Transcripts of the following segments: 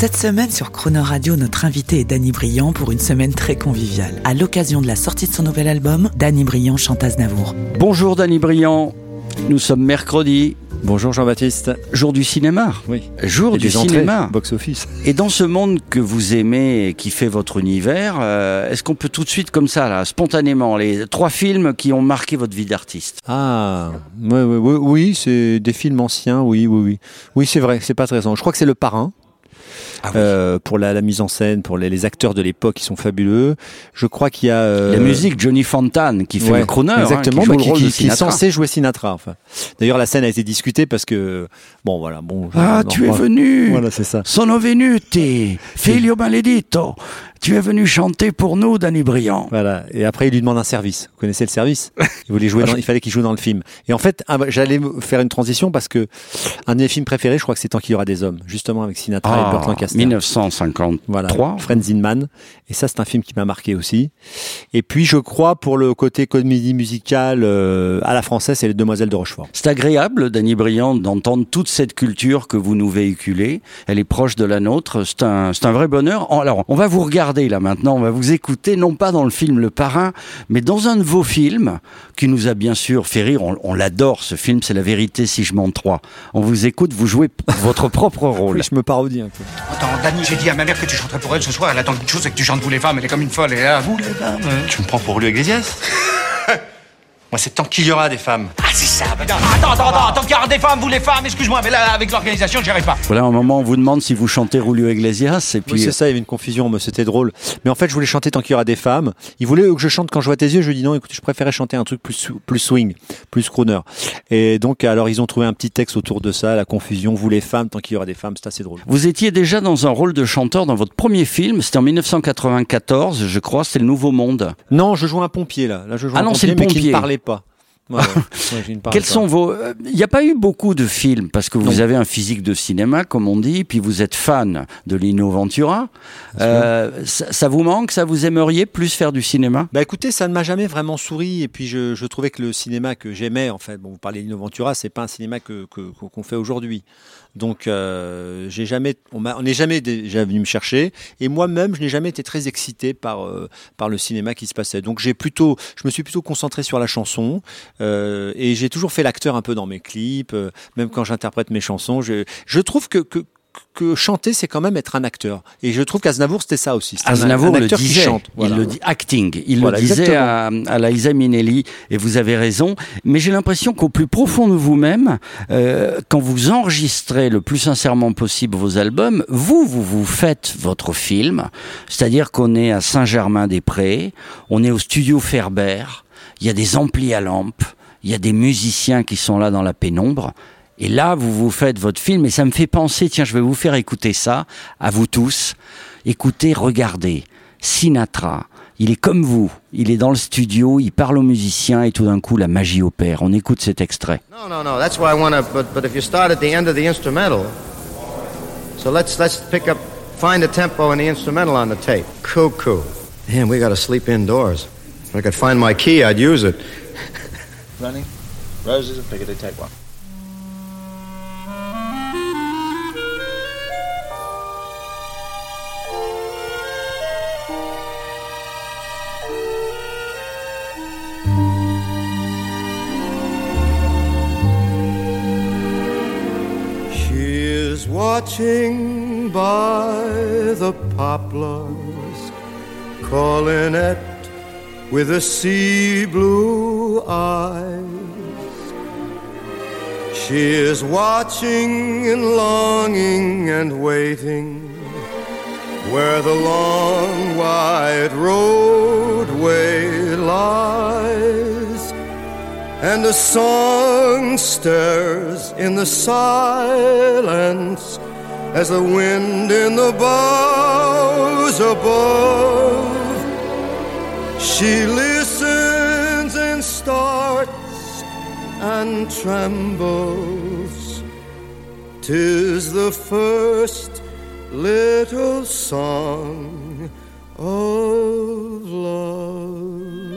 Cette semaine sur Croner Radio, notre invité est Danny Briand pour une semaine très conviviale. À l'occasion de la sortie de son nouvel album, Danny Briand chante Aznavour. Bonjour Danny Briand. Nous sommes mercredi, Bonjour Jean-Baptiste. jour du cinéma. Oui. Jour Et du cinéma. Box-office. Et dans ce monde que vous aimez et qui fait votre univers, euh, est-ce qu'on peut tout de suite comme ça, là, spontanément, les trois films qui ont marqué votre vie d'artiste? Ah, ouais, ouais, ouais, oui, c'est des films anciens, oui, oui, oui. Oui, c'est vrai, c'est pas très récent. Je crois que c'est Le Parrain. Ah oui. euh, pour la, la mise en scène, pour les, les acteurs de l'époque qui sont fabuleux. Je crois qu'il y a euh, La musique, Johnny Fontane, qui fait ouais, le crooner, hein, exactement, qui joue bah, le rôle qui, de qui- qui est Sinatra. censé jouer Sinatra. Enfin. D'ailleurs, la scène a été discutée parce que bon, voilà, bon. Ah, non, tu es voilà. venu Voilà, c'est ça. Sono venuti, figlio maledito. Tu es venu chanter pour nous, Danny Briand. Voilà. Et après, il lui demande un service. Vous connaissez le service? Il voulait jouer. Dans, il fallait qu'il joue dans le film. Et en fait, ah, bah, j'allais faire une transition parce que un de mes films préférés, je crois que c'est Tant qu'il y aura des hommes, justement avec Sinatra et Burt Lancaster. 1953. Voilà, Friends in Man. Et ça, c'est un film qui m'a marqué aussi. Et puis, je crois, pour le côté comédie musicale euh, à la française, c'est Les Demoiselles de Rochefort. C'est agréable, Danny Briand, d'entendre toute cette culture que vous nous véhiculez. Elle est proche de la nôtre. C'est un, c'est un vrai bonheur. Alors, on va vous regarder là maintenant. On va vous écouter, non pas dans le film Le Parrain, mais dans un de vos films qui nous a bien sûr fait rire. On, on l'adore, ce film. C'est La vérité si je m'en trois. On vous écoute, vous jouez votre propre rôle. Je me parodie un peu. Attends, Dani, j'ai dit à ma mère que tu chanterais pour elle ce soir. Elle attend qu'une chose, c'est que tu chantes vous les femmes. Elle est comme une folle. Et là, vous les femmes. Tu me prends pour lui Iglesias? Moi, c'est tant qu'il y aura des femmes. Ah, c'est ça. bah, Attends, attends, attends, attends qu'il y aura des femmes, vous les femmes. Excuse-moi, mais là, avec l'organisation, j'y arrive pas. Voilà, un moment, on vous demande si vous chantez Julio Iglesias. Et puis, Oui, c'est ça, il y avait une confusion, mais c'était drôle. Mais en fait, je voulais chanter tant qu'il y aura des femmes. Il voulait que je chante quand je vois tes yeux. Je lui dis non, écoute, je préférais chanter un truc plus, plus swing, plus crooner. Et donc, alors, ils ont trouvé un petit texte autour de ça, la confusion. Vous les femmes, tant qu'il y aura des femmes, c'est assez drôle. Vous étiez déjà dans un rôle de chanteur dans votre premier film, c'était en 1994, je crois, c'était Le Nouveau Monde. Non, je joue un pompier, là. Là, je joue Ah un non, c'est pompier, le mais qui pompier. ne parlait pas. Ne Quels pas. sont vos... Il n'y a pas eu beaucoup de films, parce que vous Non. avez un physique de cinéma, comme on dit, puis vous êtes fan de Lino Ventura. Euh, ça, ça vous manque Ça vous aimeriez plus faire du cinéma? Bah écoutez, ça ne m'a jamais vraiment souri et puis je, je trouvais que le cinéma que j'aimais en fait, bon vous parlez d'Inno Ventura, c'est pas un cinéma que- qu'on fait aujourd'hui. Donc euh, j'ai jamais, on n'est jamais déjà venu me chercher et moi-même je n'ai jamais été très excité par euh, par le cinéma qui se passait. Donc j'ai plutôt, je me suis plutôt concentré sur la chanson euh, et j'ai toujours fait l'acteur un peu dans mes clips, euh, même quand j'interprète mes chansons. Je, je trouve que, que que chanter, c'est quand même être un acteur. Et je trouve qu'Aznavour, c'était ça aussi. Un- Aznavour un le disait, chante. Voilà. il le dit acting, il Voilà, le disait exactement. à, à Liza Minnelli, et vous avez raison. Mais j'ai l'impression qu'au plus profond de vous-même, euh, quand vous enregistrez le plus sincèrement possible vos albums, vous, vous vous faites votre film, c'est-à-dire qu'on est à Saint-Germain-des-Prés, on est au studio Ferber, il y a des amplis à lampe, il y a des musiciens qui sont là dans la pénombre. Et là, vous vous faites votre film et ça me fait penser, tiens, je vais vous faire écouter ça, à vous tous. Écoutez, regardez, Sinatra, il est comme vous, il est dans le studio, il parle aux musiciens et tout d'un coup, la magie opère. On écoute cet extrait. No, no, no. That's why I want to. But but if you start at the end of the instrumental, so let's let's pick up, find the tempo and the instrumental on the tape. Cuckoo. Damn, we got to sleep indoors. If I could find my key, I'd use it. Running? Roses and Piccadilly, take one. Watching by the poplars, calling it with a sea blue eyes. She is watching and longing and waiting where the long white roadway lies and a song stirs in the silence as the wind in the boughs above She listens and starts and trembles. Tis the first little song of love.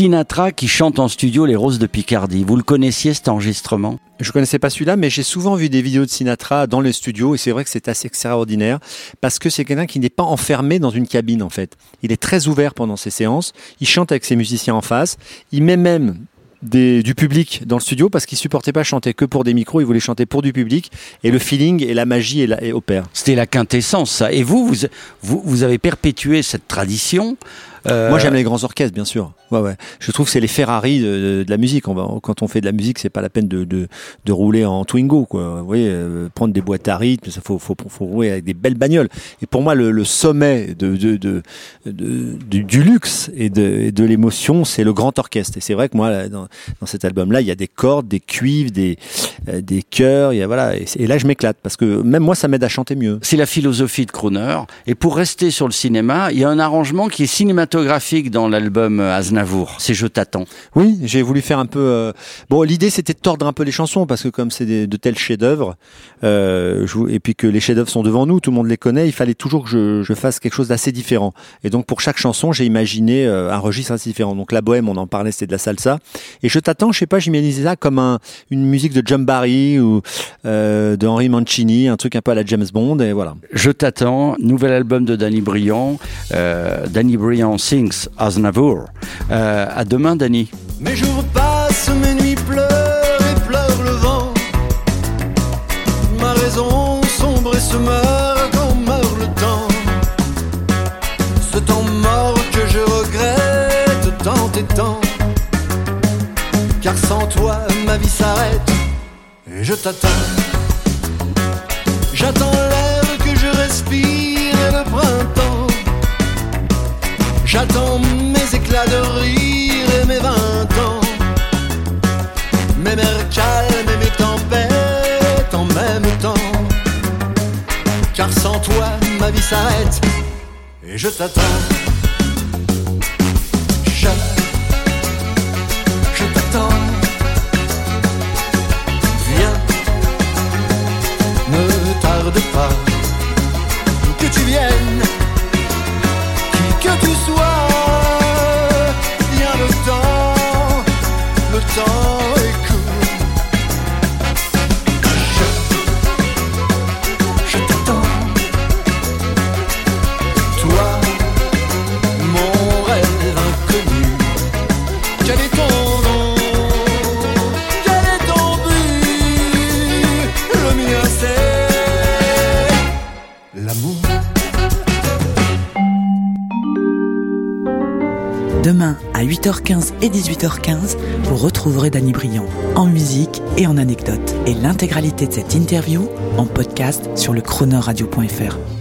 Sinatra qui chante en studio Les Roses de Picardie. Vous le connaissiez cet enregistrement? Je connaissais pas celui-là, mais j'ai souvent vu des vidéos de Sinatra dans les studios et c'est vrai que c'est assez extraordinaire parce que c'est quelqu'un qui n'est pas enfermé dans une cabine en fait. Il est très ouvert pendant ses séances. Il chante avec ses musiciens en face. Il met même des, du public dans le studio parce qu'il supportait pas chanter que pour des micros, il voulait chanter pour du public et le feeling et la magie et, la, et opère. C'était la quintessence, ça. Et vous, vous, vous, vous avez perpétué cette tradition. Euh... Moi, j'aime les grands orchestres, bien sûr. Ouais, ouais. Je trouve que c'est les Ferrari de, de, de, la musique. On va, quand on fait de la musique, c'est pas la peine de, de, de rouler en Twingo, quoi. Vous voyez, euh, prendre des boîtes à rythme, ça faut, faut, faut rouler avec des belles bagnoles. Et pour moi, le, le sommet de, de, de, de du, du, luxe et de, de l'émotion, c'est le grand orchestre. Et c'est vrai que moi, dans, dans, cet album-là, il y a des cordes, des cuivres, des, euh, des chœurs. Il y a voilà. Et, et là, je m'éclate parce que même moi, ça m'aide à chanter mieux. C'est la philosophie de Croner. Et pour rester sur le cinéma, il y a un arrangement qui est cinématographique dans l'album Aznavour. C'est Je t'attends. Oui, j'ai voulu faire un peu. Euh... Bon, l'idée c'était de tordre un peu les chansons parce que comme c'est de tels chefs-d'œuvre, euh, et puis que les chefs-d'œuvre sont devant nous, tout le monde les connaît, il fallait toujours que je, je fasse quelque chose d'assez différent. Et donc pour chaque chanson, j'ai imaginé euh, un registre assez différent. Donc la bohème, on en parlait, c'était de la salsa. Et Je t'attends, je sais pas, j'imaginais ça comme un, une musique de John Barry ou euh, de Henry Mancini, un truc un peu à la James Bond. Et voilà. Je t'attends, nouvel album de Danny Briand. Euh, Danny Briand sings Aznavour. Euh, à demain, Dany. Mes jours passent, mes nuits pleurent et pleure le vent. Ma raison sombre et se meurt quand meurt le temps. Ce temps mort que je regrette tant et tant. Car sans toi, ma vie s'arrête et je t'attends. J'attends l'air que je respire J'attends mes éclats de rire et mes vingt ans. Mes mers calmes et mes tempêtes en même temps. Car sans toi, ma vie s'arrête et je t'attends. T'attends. Viens, ne tarde pas que tu viennes Demain, à 8h15 et 18h15, vous retrouverez Danny Briand en musique et en anecdotes. Et l'intégralité de cette interview en podcast sur le chronoradio.fr.